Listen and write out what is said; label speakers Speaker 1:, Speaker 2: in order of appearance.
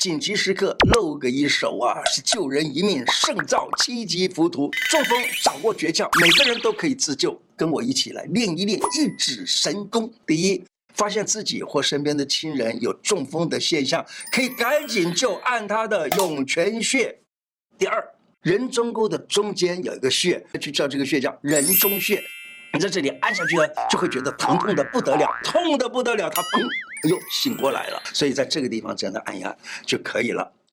Speaker 1: 紧急时刻露个一手啊，是救人一命胜造七级浮屠。中风掌握诀窍，每个人都可以自救。跟我一起来练一练一指神功。第一，发现自己或身边的亲人有中风的现象，可以赶紧就按他的涌泉穴。第二，人中沟的中间有一个穴，就叫这个穴叫人中穴。你在这里按下去呢，就会觉得疼痛的不得了，痛的不得了，他砰，又醒过来了。所以在这个地方这样的按压就可以了。